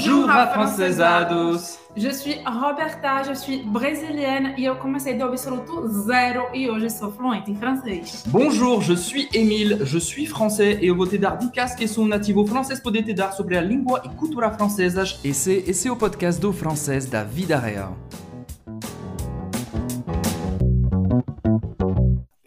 Bonjour, afrancesados! Je suis Roberta, je suis brésilienne e eu comecei do absoluto zero e hoje sou fluente em francês. Bonjour, je suis Émile, je suis français e eu vou te dar dicas que sou nativo francês poder te dar sobre a língua e cultura francesas. Esse, esse é o podcast do francês da vida real.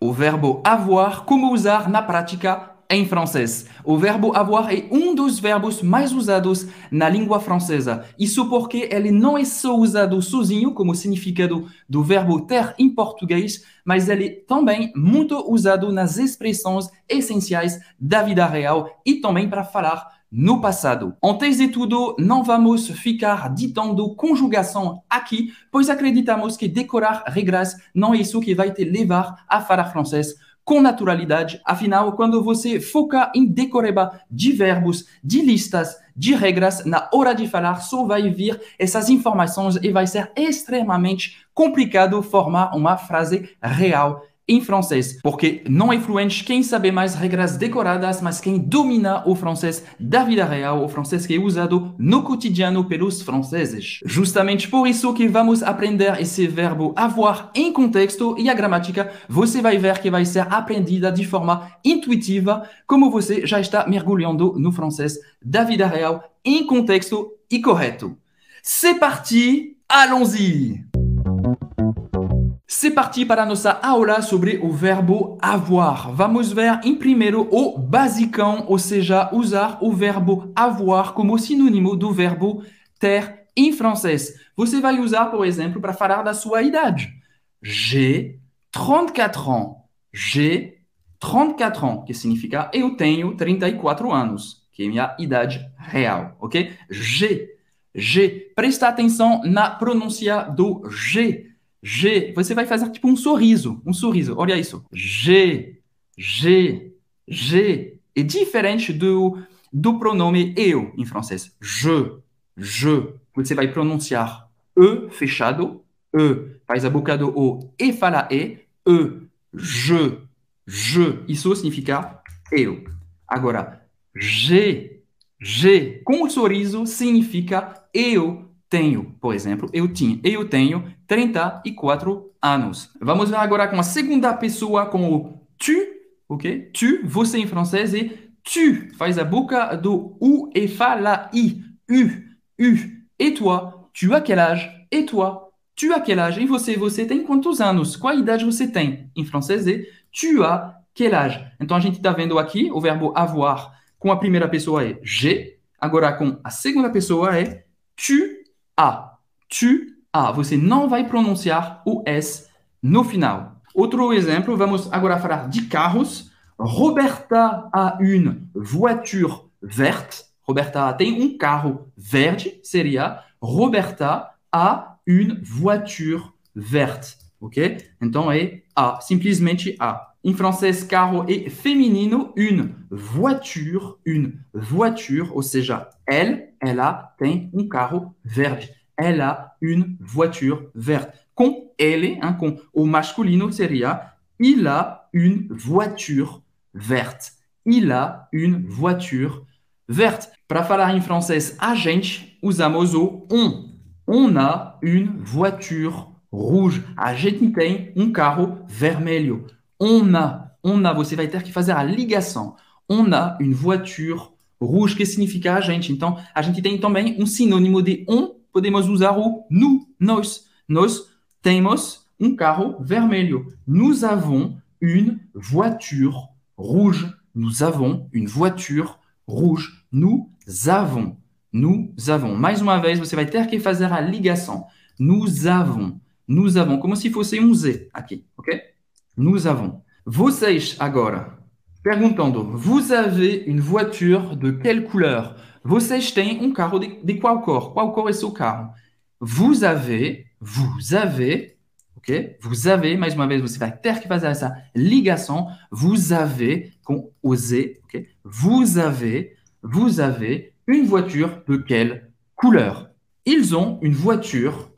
O verbo avoir, como usar na prática em francês. O verbo avoir é um dos verbos mais usados na língua francesa. Isso porque ele não é só usado sozinho, como significado do verbo ter em português, mas ele é também muito usado nas expressões essenciais da vida real e também para falar no passado. Antes de tudo, não vamos ficar ditando conjugação aqui, pois acreditamos que decorar regras não é isso que vai te levar a falar francês com naturalidade. Afinal, quando você foca em decoreba de verbos, de listas, de regras, na hora de falar, só vai vir essas informações e vai ser extremamente complicado formar uma frase real em francês, porque não é fluente quem sabe mais regras decoradas, mas quem domina o francês da vida real, o francês que é usado no cotidiano pelos franceses. Justamente por isso que vamos aprender esse verbo avoir em contexto e a gramática você vai ver que vai ser aprendida de forma intuitiva, como você já está mergulhando no francês da vida real em contexto e correto. C'est parti, allons-y! C'est parti para nossa aula sobre o verbo avoir. Vamos ver em primeiro o basicão, ou seja, usar o verbo avoir como sinônimo do verbo ter em francês. Você vai usar, por exemplo, para falar da sua idade. J'ai 34 ans. J'ai 34 ans, que significa eu tenho 34 anos, que é minha idade real, ok? J'ai. J'ai. Presta atenção na pronúncia do G. G, você vai fazer tipo um sorriso, um sorriso. Olha isso. G, G, G. É diferente do, do pronome eu em francês. Je, je. Você vai pronunciar E fechado, E. Faz a boca do O e fala E. E, je, je. Isso significa eu. Agora, G, G. Com o sorriso significa eu tenho, por exemplo, eu tinha, eu tenho 34 anos. Vamos ver agora com a segunda pessoa com o tu, ok? Tu, você em francês e tu faz a boca do U e fala I, U, U. E toi, tu as quel âge? E toi, tu as quel âge? E você, você tem quantos anos? Qual idade você tem? Em francês é tu as quel âge? Então a gente está vendo aqui o verbo avoir com a primeira pessoa é j'ai, agora com a segunda pessoa é tu a. Tu a. Você não vai pronunciar o S no final. Outro exemplo, vamos agora falar de carros. Roberta a une voiture verte. Roberta tem um carro verde, seria Roberta a une voiture verte. Ok? Então é a, simplesmente a. Em francês, carro é feminino, une voiture, une voiture, ou seja, elle, ela tem um carro verde. Elle a une voiture verte. Com ele, hein, com o masculino seria il a une voiture verte. Il a une voiture verte. Para falar em francês, a gente usamos o on. On a une voiture rouge. A gente tem um carro vermelho. On a, on a, você vai ter que fazer a. On a une voiture que significa a gente. Então, a gente tem também um sinônimo de on, podemos usar o nous, nós. Nós temos um carro vermelho. Nous avons une voiture rouge. Nous avons une voiture rouge. Nous avons. Nous avons. Mais uma vez, você vai ter que fazer a ligação. Nous avons. Nous avons. Como se fosse um Z aqui, ok? Nous avons. Vocês agora perguntando: Vous avez une voiture de quelle couleur? Vocês têm um carro de, de qual cor? Qual cor é seu carro? Vous avez, vous avez, ok? Vous avez, mais uma vez você vai ter que fazer essa ligação. Vous avez com ok? Vous avez, vous avez une voiture de quelle couleur? Ils ont une voiture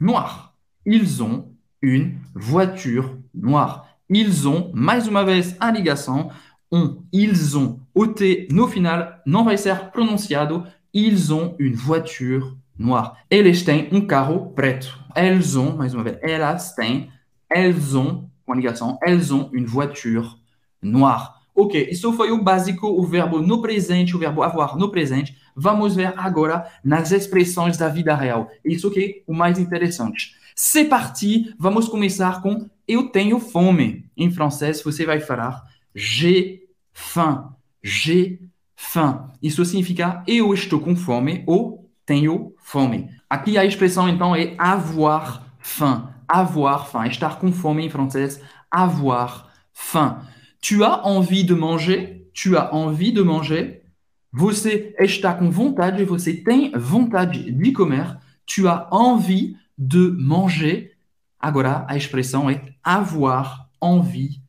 noire. Ils ont une voiture noire. Ils ont, mais uma vez a ligação, ont, ils ont. T no final não vai ser pronunciado. Ils ont une voiture noire. Eles têm um carro preto. Elles ont, mais uma vez, elas elles ont, com ligação, elles ont une voiture noire. Ok, isso foi o básico, o verbo no presente, o verbo avoir no presente. Vamos ver agora nas expressões da vida real. Isso que é o mais interessante. C'est parti, vamos começar com eu tenho fome. Em francês, você vai falar j'ai faim. J'ai faim. Isso significa eu estou com fome ou tenho fome. Aqui a expressão então é avoir faim. Avoir faim. Estar com fome em francês, avoir faim. Tu as envie de manger? Tu as envie de manger? Você está com vontade, você tem vontade de comer. Tu as envie de manger? Agora a expressão é avoir envie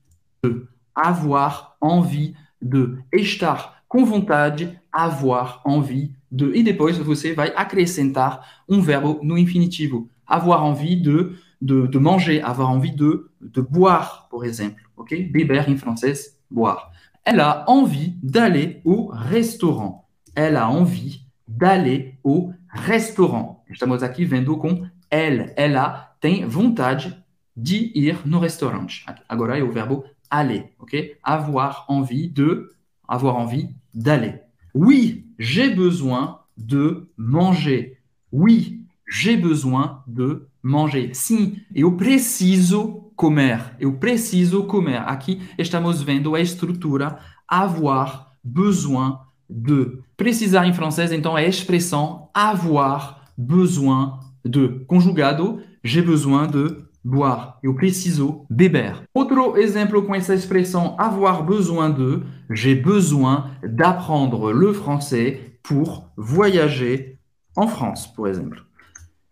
de. Avoir envie de. Estar com vontade, avoir envie de. E depois você vai acrescentar um verbo no infinitivo. Avoir envie de, de, manger, avoir envie de, de boire, por exemplo. Ok? Beber em francês, boire. Elle a envie d'aller au restaurant. Elle a envie d'aller au restaurant. Estamos aqui vendo com elle. Ela tem vontade de ir no restaurante. Agora é o verbo aller, ok? Avoir envie de, avoir envie d'aller. Oui, j'ai besoin de manger. Oui, j'ai besoin de manger. Sim, eu preciso comer. Eu preciso comer. Aqui estamos vendo a estrutura avoir besoin de. Precisar em francês, então, é a expressão avoir besoin de. Conjugado, j'ai besoin de boire. Eu preciso beber. Outro exemplo com essa expressão avoir besoin de, j'ai besoin d'apprendre le français pour voyager en France, por exemplo.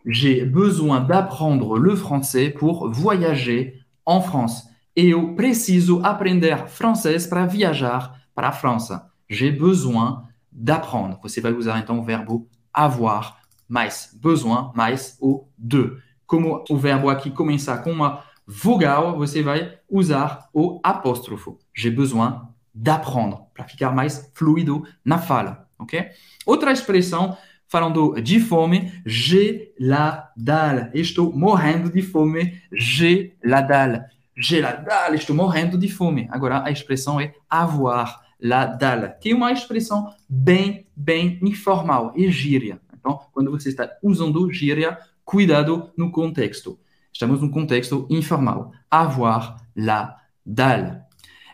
J'ai besoin d'apprendre le français pour voyager en France. Eu preciso aprender francês para viajar para a França. J'ai besoin d'apprendre. Você vai usar então o verbo avoir mais besoin mais o de. Como o verbo aqui começar com uma vogal, você vai usar o apóstrofo. J'ai besoin d'apprendre para ficar mais fluido na fala, ok? Outra expressão falando de fome, j'ai la dalle. Estou morrendo de fome, j'ai la dalle. J'ai la dalle, estou morrendo de fome. Agora a expressão é avoir la dalle, que é uma expressão bem, bem informal, é gíria. Então, quando você está usando gíria, cuidado no contexto. Estamos num contexto informal. Avoir la dalle.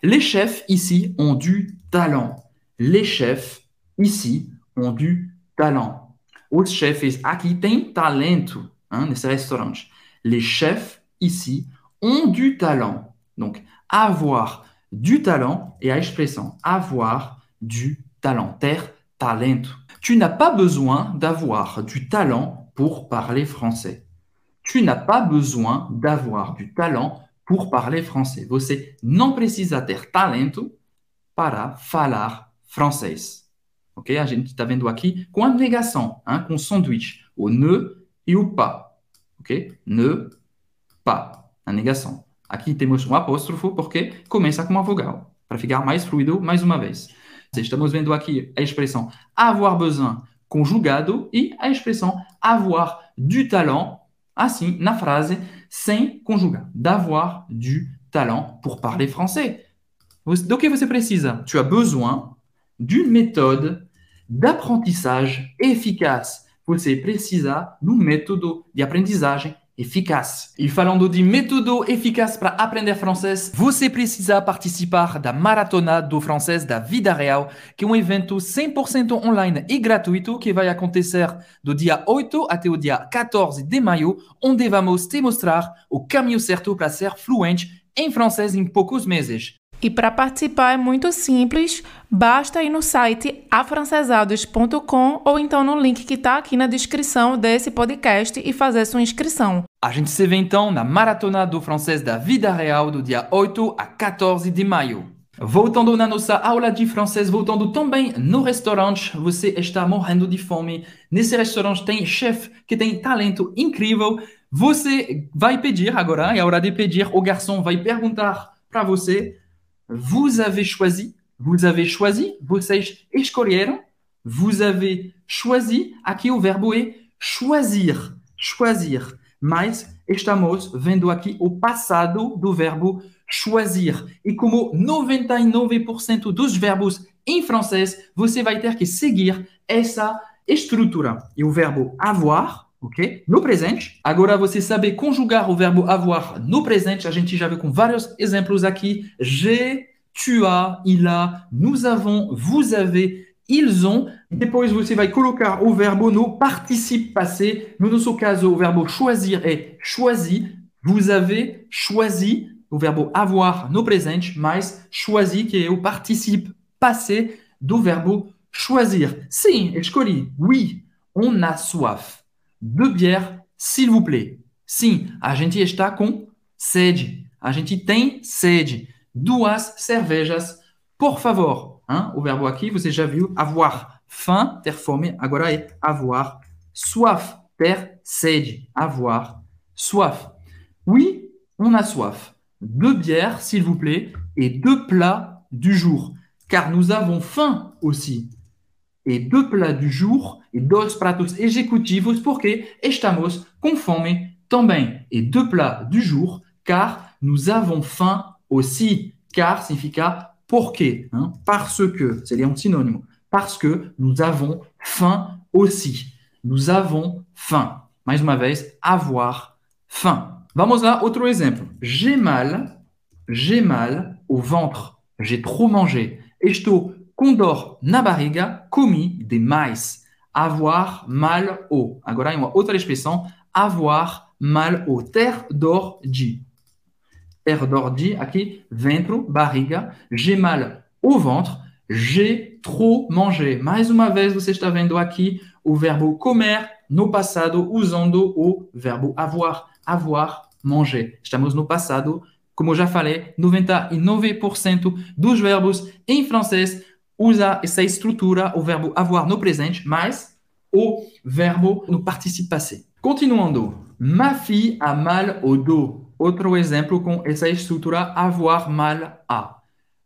Les chefs ici ont du talent. Les chefs ici ont du talent. Os chefes aqui têm talento hein, nesse restaurante. Les chefs ici ont du talent. Donc, avoir du talent et a expression avoir du talent, ter talento. Tu n'as pas besoin d'avoir du talent pour parler français. Tu n'as pas besoin d'avoir du talent pour parler français. Você não precisa ter talento para falar francês. Ok? A gente está vendo aqui com a negação, hein, com o sanduíche, o ne e o pas. Ok? Ne, pas. A negação. Aqui temos um apóstrofo porque começa com uma vogal, para ficar mais fluido mais uma vez. Estamos vendo aqui a expressão avoir besoin conjugado e a expressão avoir du talent, assim, na frase, sem conjugar. D'avoir du talent pour parler français. Do que você precisa? Tu as besoin d'une méthode d'apprentissage efficace. Você precisa de um método de aprendizagem E falando de método eficaz para aprender francês, você precisa participar da Maratona do Francês da Vida Real, que é um evento 100% online e gratuito que vai acontecer do dia 8 até o dia 14 de maio, onde vamos te mostrar o caminho certo para ser fluente em francês em poucos meses. E para participar é muito simples, basta ir no site afrancesados.com ou então no link que está aqui na descrição desse podcast e fazer sua inscrição. A gente se vê então na Maratona do Francês da Vida Real do dia 8 a 14 de maio. Voltando na nossa aula de francês, voltando também no restaurante, você está morrendo de fome. Nesse restaurante tem chefe que tem talento incrível. Você vai pedir agora, é hora de pedir. O garçom vai perguntar para você: Vous avez choisi? Vous avez choisi? Vocês escolheram? vous avez choisi. Aqui o verbo é choisir, choisir. Mas estamos vendo aqui o passado do verbo choisir. E como 99% dos verbos em francês, você vai ter que seguir essa estrutura. E o verbo avoir ok? No presente. Agora você sabe conjugar o verbo avoir no presente. A gente já com vários exemplos aqui. J'ai, tu as, il a, nous avons, vous avez, ils ont. Depois você vai colocar o verbo no participe passé. No nosso caso, o verbo choisir é choisi. Vous avez choisi o verbo avoir no presente, mais choisi que é o participe passé do verbo choisir. Sim, escolhi. Oui, on a soif. Deux bières, s'il vous plaît. Sim, a gente está com sede. A gente tem sede. Duas cervejas, por favor. Hein? O verbo aqui, você já viu, avoir faim, ter fome. Agora é avoir soif, ter sede. Avoir soif. Oui, on a soif. Deux bières, s'il vous plaît, et deux plats du jour. Car nous avons faim aussi. Et deux plats du jour e dois pratos executivos porque estamos com fome também. Et deux plats du jour car nous avons faim aussi. Car significa porque, hein? parce que, c'est un synonyme. Parce que nous avons faim aussi. Nous avons faim. Mais uma vez, avoir faim. Vamos lá, outro exemplo. J'ai mal, j'ai mal au ventre. J'ai trop mangé. Estou com dor na barriga, comi demais avoir mal au. Agora, uma outra expressão, avoir mal au. Ter dor de. Ter dor de, aqui, ventre, barriga. J'ai mal au ventre. J'ai trop mangé. Mais uma vez, você está vendo aqui o verbo comer no passado usando o verbo avoir. Avoir, manger. Estamos no passado. Como já falei, 99% dos verbos em francês usa essa estrutura, o verbo avoir no presente, mais o verbo no participe passé. Continuando. Ma fille a mal au dos. Outro exemplo com essa estrutura avoir mal a.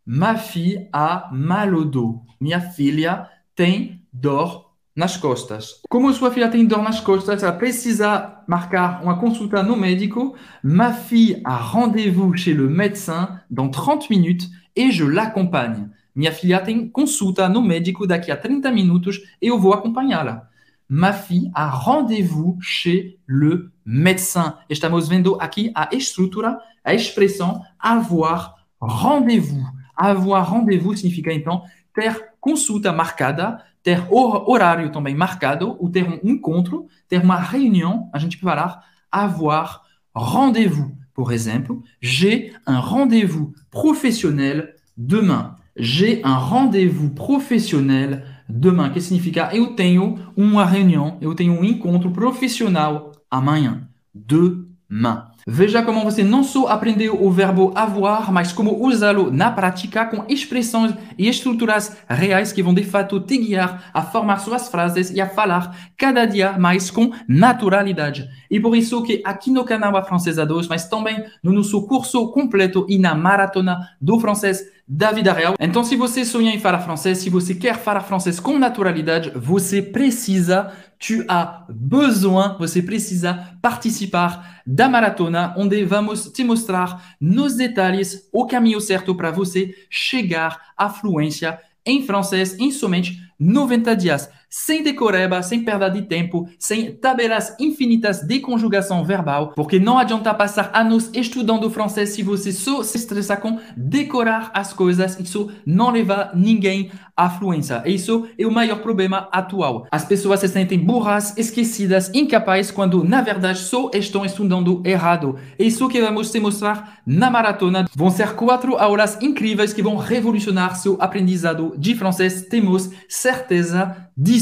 Ma fille a mal au dos. Minha filha tem dor nas costas. Como sua filha tem dor nas costas, ela precisa marcar uma consulta no médico. Ma fille a rendez-vous chez le médecin dans 30 minutes et je l'accompagne. Minha filha tem consulta no médico daqui a 30 minutos e eu vou acompanhá-la. Ma fille a rendez-vous chez le médecin. Estamos vendo aqui a estrutura, a expressão avoir rendez-vous. Avoir rendez-vous significa então ter consulta marcada, ter horário também marcado, ou ter um encontro, ter uma reunião, a gente pode falar avoir rendez-vous. Por exemplo, j'ai un rendez-vous professionnel demain. J'ai un rendez-vous professionnel demain. Que significa? Eu tenho uma reunião, eu tenho um encontro profissional amanhã. Demain. Veja como você não só aprendeu o verbo avoir, mas como usá-lo na prática com expressões e estruturas reais que vão de fato te guiar a formar suas frases e a falar cada dia mais com naturalidade. E por isso que aqui no canal A Francesa 2, mas também no nosso curso completo e na maratona do francês da vida real. Então, se você sonha em falar francês, se você quer falar francês com naturalidade, você precisa, tu as besoin, você precisa participar da maratona, onde vamos te mostrar nos detalhes o caminho certo para você chegar à fluência em francês em somente 90 dias. Sem decoreba, sem perda de tempo, sem tabelas infinitas de conjugação verbal, porque não adianta passar anos estudando francês se você só se estressa com decorar as coisas, isso não leva ninguém à fluência. Isso é o maior problema atual. As pessoas se sentem burras, esquecidas, incapazes, quando na verdade só estão estudando errado. É isso que vamos te mostrar na maratona. Vão ser quatro aulas incríveis que vão revolucionar seu aprendizado de francês. Temos certeza disso.